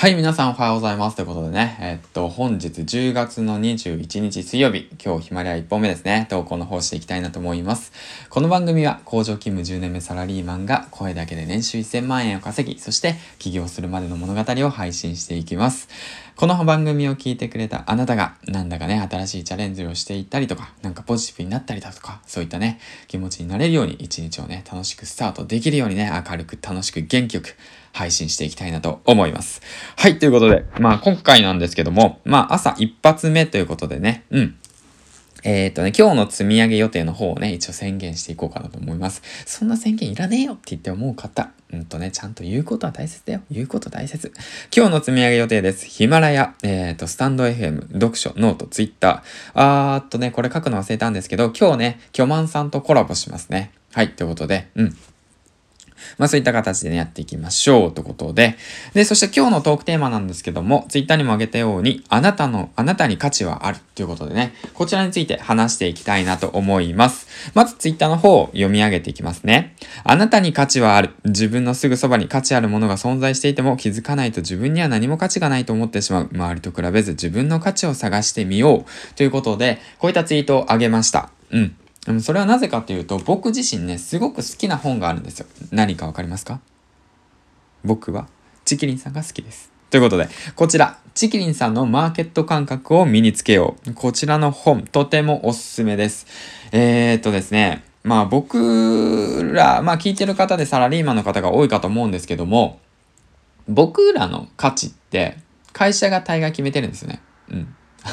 はい、皆さんおはようございます。ということでね、えっと、本日10月の21日水曜日、今日ヒマラヤ1本目ですね、投稿の方していきたいなと思います。この番組は工場勤務10年目サラリーマンが声だけで年収1000万円を稼ぎ、そして起業するまでの物語を配信していきます。この番組を聞いてくれたあなたが、なんだかね、新しいチャレンジをしていったりとか、なんかポジティブになったりだとか、そういったね、気持ちになれるように一日をね、楽しくスタートできるようにね、明るく楽しく元気よく配信していきたいなと思います。はい、ということで、まあ今回なんですけども、まあ朝一発目ということでね、うん。えっ、ー、とね、今日の積み上げ予定の方をね、一応宣言していこうかなと思います。そんな宣言いらねえよって言って思う方、うんとね、ちゃんと言うことは大切だよ。言うこと大切。今日の積み上げ予定です。ヒマラヤ、えっ、ー、と、スタンド FM、読書、ノート、ツイッター。あーっとね、これ書くの忘れたんですけど、今日ね、巨万さんとコラボしますね。はい、ということで、うん。まあそういった形でね、やっていきましょうということで。で、そして今日のトークテーマなんですけども、ツイッターにも挙げたように、あなたの、あなたに価値はあるということでね、こちらについて話していきたいなと思います。まずツイッターの方を読み上げていきますね。あなたに価値はある。自分のすぐそばに価値あるものが存在していても気づかないと自分には何も価値がないと思ってしまう。周りと比べず自分の価値を探してみよう。ということで、こういったツイートをあげました。うん。それはなぜかというと、僕自身ね、すごく好きな本があるんですよ。何かわかりますか？僕は、チキリンさんが好きです。ということで、こちら、チキリンさんのマーケット感覚を身につけよう。こちらの本、とてもおすすめです。えー、っとですね、まあ僕ら、まあ聞いてる方でサラリーマンの方が多いかと思うんですけども、僕らの価値って会社が大概決めてるんですよね。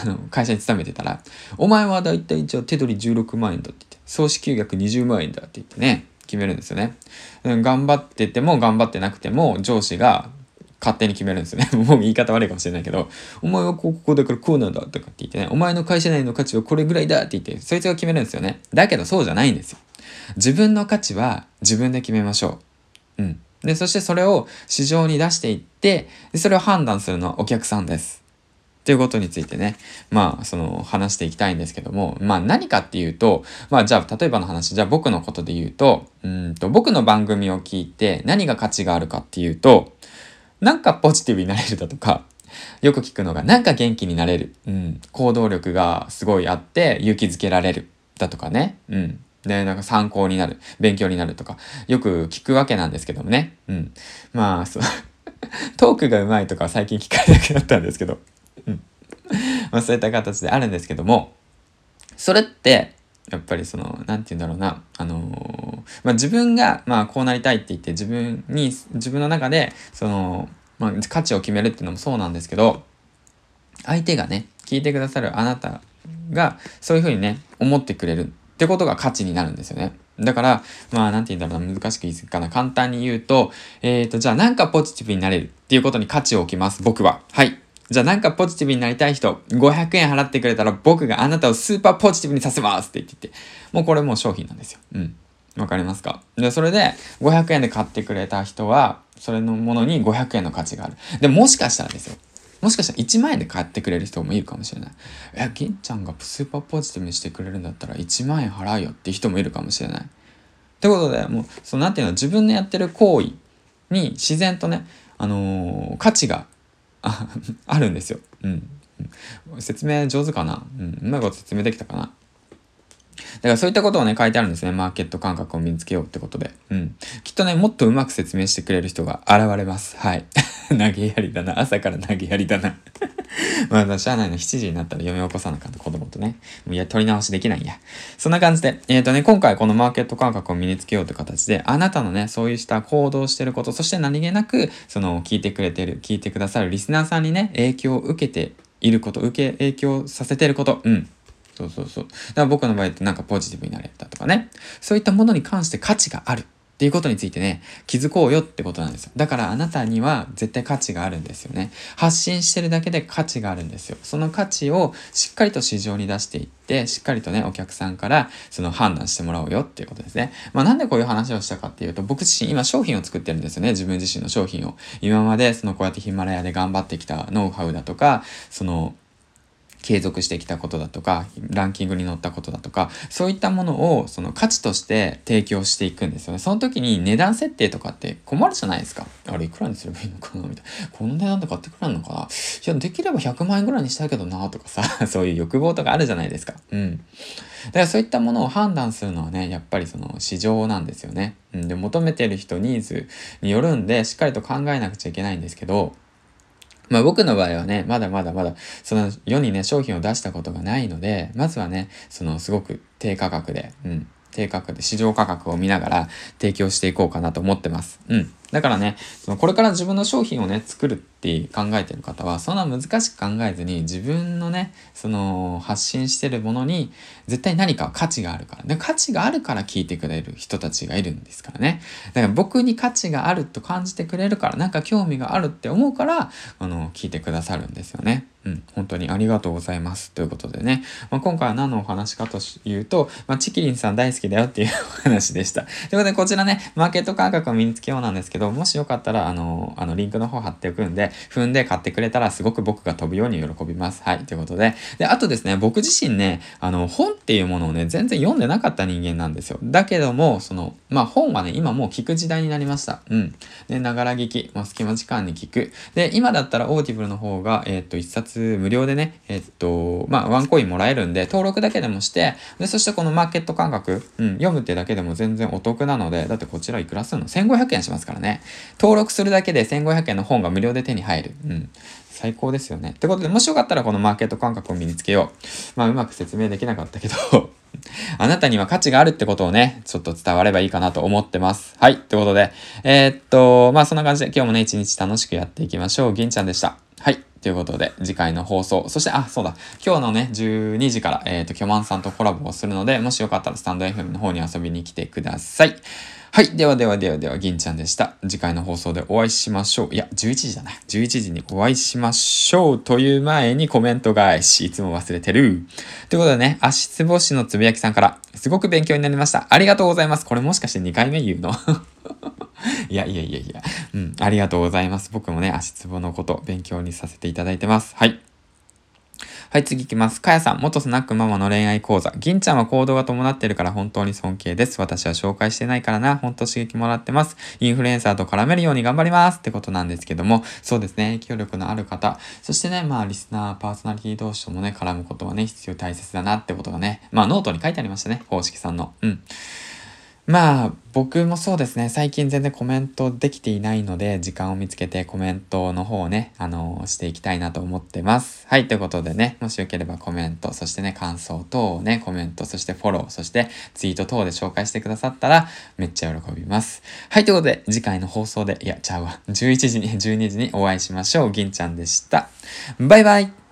あの、会社に勤めてたら、お前はだいたい一応手取り16万円だって言って、総支給額20万円だって言ってね、決めるんですよね。頑張ってても頑張ってなくても上司が勝手に決めるんですよね。もう言い方悪いかもしれないけど、お前はここだからこうなんだとかって言ってね、お前の会社内の価値はこれぐらいだって言って、そいつが決めるんですよね。だけどそうじゃないんですよ。自分の価値は自分で決めましょう。うん。で、そしてそれを市場に出していって、でそれを判断するのはお客さんです。っていうことについてね、まあ、その、話していきたいんですけども、まあ、何かっていうと、まあ、じゃあ、例えばの話、じゃあ僕のことで言うと、うんと、僕の番組を聞いて何が価値があるかっていうと、なんかポジティブになれるだとか、よく聞くのが、なんか元気になれる。うん。行動力がすごいあって、勇気づけられる。だとかね。うん。で、なんか参考になる。勉強になるとか、よく聞くわけなんですけどもね。うん。まあ、そう。トークが上手いとか最近聞かれなくなったんですけど。まあそういった形であるんですけども、それって、やっぱりその、なんて言うんだろうな、あのー、まあ自分が、まあこうなりたいって言って自分に、自分の中で、その、まあ価値を決めるっていうのもそうなんですけど、相手がね、聞いてくださるあなたが、そういうふうにね、思ってくれるってことが価値になるんですよね。だから、まあ、なんて言うんだろうな、難しく言い過ぎかな。簡単に言うと、えっ、ー、と、じゃあなんかポジティブになれるっていうことに価値を置きます。僕は。はい。じゃあなんかポジティブになりたい人、500円払ってくれたら僕があなたをスーパーポジティブにさせますって言ってて、もうこれもう商品なんですよ。うん。わかりますか？で、それで500円で買ってくれた人は、それのものに500円の価値がある。で、もしかしたらですよ。もしかしたら1万円で買ってくれる人もいるかもしれない。え、銀ちゃんがスーパーポジティブにしてくれるんだったら1万円払うよって人もいるかもしれない。ってことで、もう、そのなんていうの、自分のやってる行為に自然とね、あのー、価値があ あるんですよ。うん。説明上手かな？うん。うまいこと説明できたかな？だからそういったことをね、書いてあるんですね。マーケット感覚を身につけようってことで。うん。きっとね、もっとうまく説明してくれる人が現れます。はい。投げやりだな。朝から投げやりだな。まあ、しゃあないの7時になったら嫁を起こさなかった子供とね。いや、取り直しできないんや。そんな感じで、えっ、ー、とね、今回このマーケット感覚を身につけようという形で、あなたのね、そういうした行動してること、そして何気なく、その、聞いてくれてる、聞いてくださるリスナーさんにね、影響を受けていること、受け、影響させてること、うん。そうそうそう。だから僕の場合ってなんかポジティブになれたとかね。そういったものに関して価値があるっていうことについてね、気づこうよってことなんですよ。だからあなたには絶対価値があるんですよね。発信してるだけで価値があるんですよ。その価値をしっかりと市場に出していって、しっかりとね、お客さんからその判断してもらおうよっていうことですね。まあなんでこういう話をしたかっていうと、僕自身今商品を作ってるんですよね。自分自身の商品を。今までそのこうやってヒマラヤで頑張ってきたノウハウだとか、その継続してきたことだとか、ランキングに載ったことだとか、そういったものをその価値として提供していくんですよね。その時に値段設定とかって困るじゃないですか。あれいくらにすればいいのかな？みたいな。この値段で買ってくれるのかな？いや、できれば100万円ぐらいにしたいけどなとかさ、そういう欲望とかあるじゃないですか。うん。だからそういったものを判断するのはね、やっぱりその市場なんですよね。うん。で、求めてる人ニーズによるんで、しっかりと考えなくちゃいけないんですけど、まあ僕の場合はね、まだまだまだ、その世にね、商品を出したことがないので、まずはね、そのすごく低価格で、うん、低価格で市場価格を見ながら提供していこうかなと思ってます。うん。だからね、そのこれから自分の商品をね、作るって考えてる方は、そんな難しく考えずに、自分のね、その発信してるものに、絶対何か価値があるから。で、価値があるから聞いてくれる人たちがいるんですからね。だから僕に価値があると感じてくれるから、なんか興味があるって思うから、あの、聞いてくださるんですよね。うん、本当にありがとうございます。ということでね、まあ、今回は何のお話かというと、まあ、チキリンさん大好きだよっていうお話でした。ということで、こちらね、マーケット感覚を身につけようなんですけど、もしよかったら、あの、あの、リンクの方貼っておくんで、踏んで買ってくれたらすごく僕が飛ぶように喜びます。はい、ということで。で、あとですね、僕自身ね、あの、本っていうものをね、全然読んでなかった人間なんですよ。だけども、その、まあ、本はね、今もう聞く時代になりました。うん。で、ながら聞き、まあ、隙間時間に聞く。で、今だったら Audible の方が、えっ、と、一冊無料でね、えっと、まあ、ワンコインもらえるんで、登録だけでもして、で、そしてこのマーケット感覚、うん、読むってだけでも全然お得なので、だってこちらいくらするの ?1500 円しますからね。ね登録するだけで1500円の本が無料で手に入る。うん。最高ですよね。ってことで、もしよかったらこのマーケット感覚を身につけよう。まあ、うまく説明できなかったけど あなたには価値があるってことをね、ちょっと伝わればいいかなと思ってます。はい。ってことで、えー、っと、まあそんな感じで今日もね、一日楽しくやっていきましょう。銀ちゃんでした。はい。ということで、次回の放送、そして、あ、そうだ、今日のね、12時から、えっ、と、キョマンさんとコラボをするので、もしよかったらスタンド FM の方に遊びに来てください。はい。ではではではでは、銀ちゃんでした。次回の放送でお会いしましょう。いや、11時だな。11時にお会いしましょう。という前にコメント返し、いつも忘れてる。ということでね、足つぼしのつぶやきさんから、すごく勉強になりました。ありがとうございます。これもしかして2回目言うの？いやいやいやいや。うん。ありがとうございます。僕もね、足つぼのこと勉強にさせていただいてます。はい。はい、次行きます。かやさん、元スナックママの恋愛講座。銀ちゃんは行動が伴ってるから本当に尊敬です。私は紹介してないからな。本当刺激もらってます。インフルエンサーと絡めるように頑張りますってことなんですけども、そうですね、影響力のある方、そしてね、まあ、リスナー、パーソナリティ同士ともね、絡むことはね、必要大切だなってことがね、まあ、ノートに書いてありましたね、公式さんの。うん。まあ、僕もそうですね、最近全然コメントできていないので、時間を見つけてコメントの方をね、あのー、していきたいなと思ってます。はい、ということでね、もしよければコメント、そしてね、感想等をね、コメント、そしてフォロー、そしてツイート等で紹介してくださったら、めっちゃ喜びます。はい、ということで、次回の放送で、いや、ちゃうわ、11時に、12時にお会いしましょう。銀ちゃんでした。バイバイ